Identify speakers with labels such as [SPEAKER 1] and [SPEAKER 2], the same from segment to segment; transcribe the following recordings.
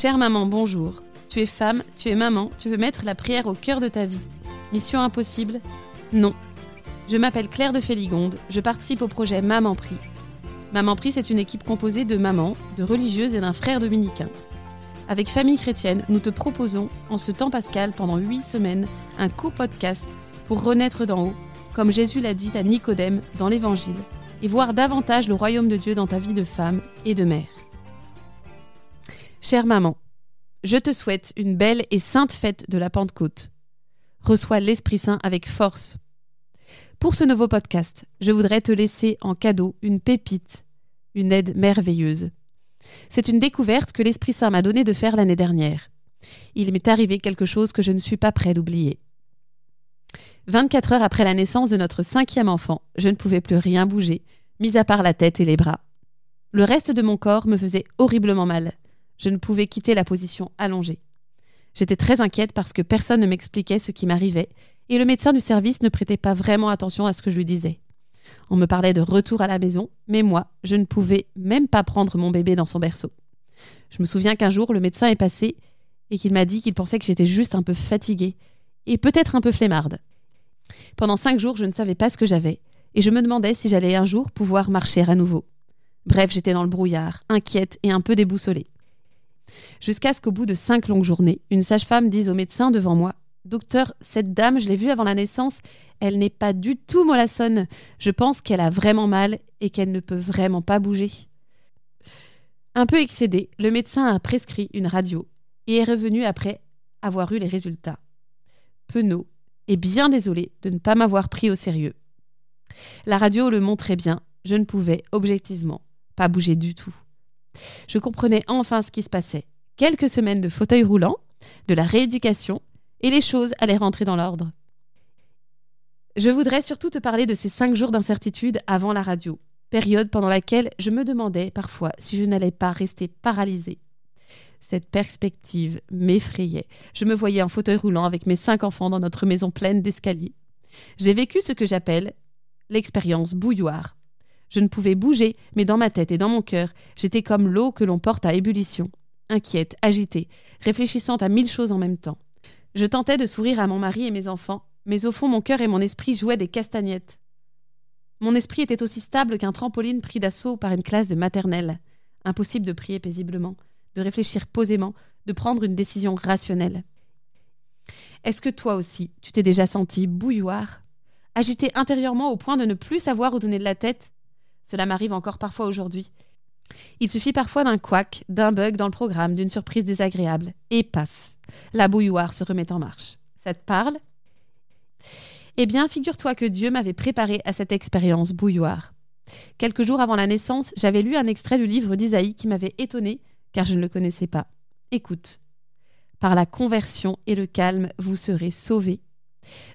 [SPEAKER 1] Chère maman, bonjour. Tu es femme, tu es maman, tu veux mettre la prière au cœur de ta vie. Mission impossible Non. Je m'appelle Claire de Féligonde, je participe au projet Maman Prie. Maman Prie, c'est une équipe composée de mamans, de religieuses et d'un frère dominicain. Avec Famille Chrétienne, nous te proposons, en ce temps pascal, pendant huit semaines, un court podcast pour renaître d'en haut, comme Jésus l'a dit à Nicodème dans l'Évangile, et voir davantage le royaume de Dieu dans ta vie de femme et de mère. Chère maman, je te souhaite une belle et sainte fête de la Pentecôte. Reçois l'Esprit Saint avec force. Pour ce nouveau podcast, je voudrais te laisser en cadeau une pépite, une aide merveilleuse. C'est une découverte que l'Esprit Saint m'a donné de faire l'année dernière. Il m'est arrivé quelque chose que je ne suis pas prêt d'oublier. 24 heures après la naissance de notre cinquième enfant, je ne pouvais plus rien bouger, mis à part la tête et les bras. Le reste de mon corps me faisait horriblement mal. Je ne pouvais quitter la position allongée. J'étais très inquiète parce que personne ne m'expliquait ce qui m'arrivait et le médecin du service ne prêtait pas vraiment attention à ce que je lui disais. On me parlait de retour à la maison, mais moi, je ne pouvais même pas prendre mon bébé dans son berceau. Je me souviens qu'un jour, le médecin est passé et qu'il m'a dit qu'il pensait que j'étais juste un peu fatiguée et peut-être un peu flemmarde. Pendant cinq jours, je ne savais pas ce que j'avais et je me demandais si j'allais un jour pouvoir marcher à nouveau. Bref, j'étais dans le brouillard, inquiète et un peu déboussolée. Jusqu'à ce qu'au bout de cinq longues journées, une sage-femme dise au médecin devant moi Docteur, cette dame, je l'ai vue avant la naissance, elle n'est pas du tout mollassonne. Je pense qu'elle a vraiment mal et qu'elle ne peut vraiment pas bouger. Un peu excédé, le médecin a prescrit une radio et est revenu après avoir eu les résultats. Penaud et bien désolé de ne pas m'avoir pris au sérieux. La radio le montrait bien, je ne pouvais, objectivement, pas bouger du tout. Je comprenais enfin ce qui se passait. Quelques semaines de fauteuil roulant, de la rééducation, et les choses allaient rentrer dans l'ordre. Je voudrais surtout te parler de ces cinq jours d'incertitude avant la radio, période pendant laquelle je me demandais parfois si je n'allais pas rester paralysée. Cette perspective m'effrayait. Je me voyais en fauteuil roulant avec mes cinq enfants dans notre maison pleine d'escaliers. J'ai vécu ce que j'appelle l'expérience bouilloire. Je ne pouvais bouger, mais dans ma tête et dans mon cœur, j'étais comme l'eau que l'on porte à ébullition, inquiète, agitée, réfléchissant à mille choses en même temps. Je tentais de sourire à mon mari et mes enfants, mais au fond mon cœur et mon esprit jouaient des castagnettes. Mon esprit était aussi stable qu'un trampoline pris d'assaut par une classe de maternelle. Impossible de prier paisiblement, de réfléchir posément, de prendre une décision rationnelle. Est-ce que toi aussi, tu t'es déjà senti bouilloire? Agité intérieurement au point de ne plus savoir où donner de la tête Cela m'arrive encore parfois aujourd'hui. Il suffit parfois d'un couac, d'un bug dans le programme, d'une surprise désagréable, et paf, la bouilloire se remet en marche. Ça te parle? Eh bien, figure-toi que Dieu m'avait préparé à cette expérience bouilloire. Quelques jours avant la naissance, j'avais lu un extrait du livre d'Isaïe qui m'avait étonné car je ne le connaissais pas. Écoute. Par la conversion et le calme, vous serez sauvés.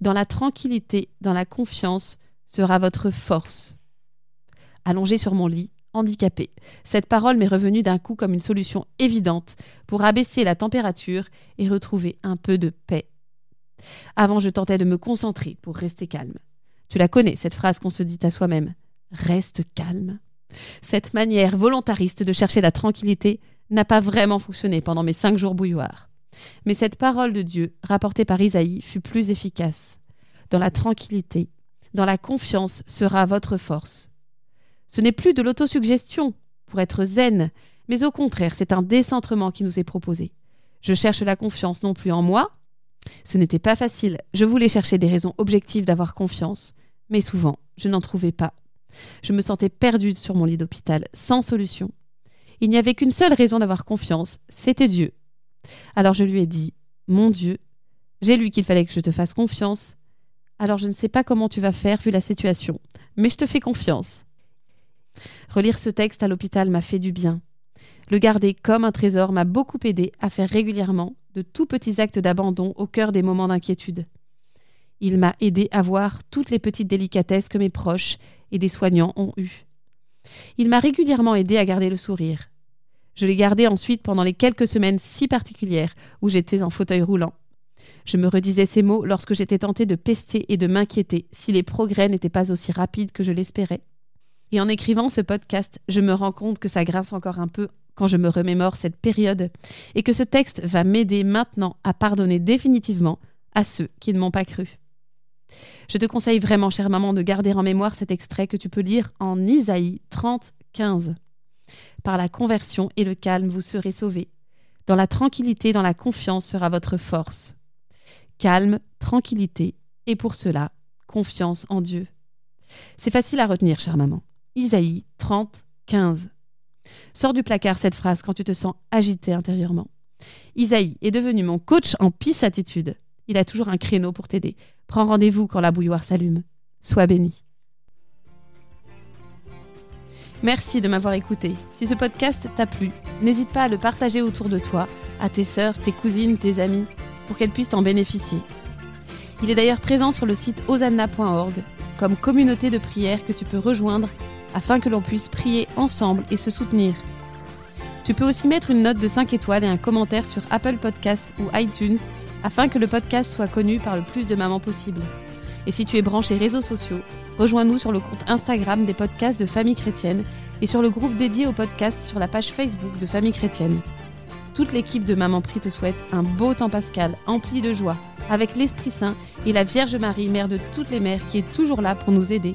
[SPEAKER 1] Dans la tranquillité, dans la confiance, sera votre force. Allongé sur mon lit, handicapé, cette parole m'est revenue d'un coup comme une solution évidente pour abaisser la température et retrouver un peu de paix avant, je tentais de me concentrer pour rester calme. Tu la connais, cette phrase qu'on se dit à soi-même. Reste calme. Cette manière volontariste de chercher la tranquillité n'a pas vraiment fonctionné pendant mes cinq jours bouilloirs. Mais cette parole de Dieu, rapportée par Isaïe, fut plus efficace. Dans la tranquillité, dans la confiance sera votre force. Ce n'est plus de l'autosuggestion pour être zen, mais au contraire, c'est un décentrement qui nous est proposé. Je cherche la confiance non plus en moi, ce n'était pas facile. Je voulais chercher des raisons objectives d'avoir confiance, mais souvent, je n'en trouvais pas. Je me sentais perdue sur mon lit d'hôpital, sans solution. Il n'y avait qu'une seule raison d'avoir confiance, c'était Dieu. Alors je lui ai dit, Mon Dieu, j'ai lu qu'il fallait que je te fasse confiance. Alors je ne sais pas comment tu vas faire vu la situation, mais je te fais confiance. Relire ce texte à l'hôpital m'a fait du bien. Le garder comme un trésor m'a beaucoup aidé à faire régulièrement de tout petits actes d'abandon au cœur des moments d'inquiétude. Il m'a aidé à voir toutes les petites délicatesses que mes proches et des soignants ont eues. Il m'a régulièrement aidé à garder le sourire. Je l'ai gardé ensuite pendant les quelques semaines si particulières où j'étais en fauteuil roulant. Je me redisais ces mots lorsque j'étais tentée de pester et de m'inquiéter si les progrès n'étaient pas aussi rapides que je l'espérais. Et en écrivant ce podcast, je me rends compte que ça grince encore un peu quand je me remémore cette période et que ce texte va m'aider maintenant à pardonner définitivement à ceux qui ne m'ont pas cru. Je te conseille vraiment, chère maman, de garder en mémoire cet extrait que tu peux lire en Isaïe 30, 15. Par la conversion et le calme, vous serez sauvés. Dans la tranquillité, dans la confiance sera votre force. Calme, tranquillité, et pour cela, confiance en Dieu. C'est facile à retenir, chère maman. Isaïe 30, 15. Sors du placard cette phrase quand tu te sens agité intérieurement. Isaïe est devenu mon coach en pisse attitude. Il a toujours un créneau pour t'aider. Prends rendez-vous quand la bouilloire s'allume. Sois béni. Merci de m'avoir écouté. Si ce podcast t'a plu, n'hésite pas à le partager autour de toi, à tes sœurs, tes cousines, tes amis, pour qu'elles puissent en bénéficier. Il est d'ailleurs présent sur le site osanna.org comme communauté de prière que tu peux rejoindre afin que l'on puisse prier ensemble et se soutenir. Tu peux aussi mettre une note de 5 étoiles et un commentaire sur Apple Podcast ou iTunes afin que le podcast soit connu par le plus de mamans possible. Et si tu es branché réseaux sociaux, rejoins-nous sur le compte Instagram des podcasts de Famille Chrétienne et sur le groupe dédié au podcast sur la page Facebook de Famille Chrétienne. Toute l'équipe de Maman Prie te souhaite un beau temps pascal empli de joie, avec l'Esprit Saint et la Vierge Marie, mère de toutes les mères, qui est toujours là pour nous aider.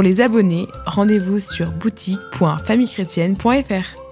[SPEAKER 2] Pour les abonnés, rendez-vous sur boutique.famillechrétienne.fr.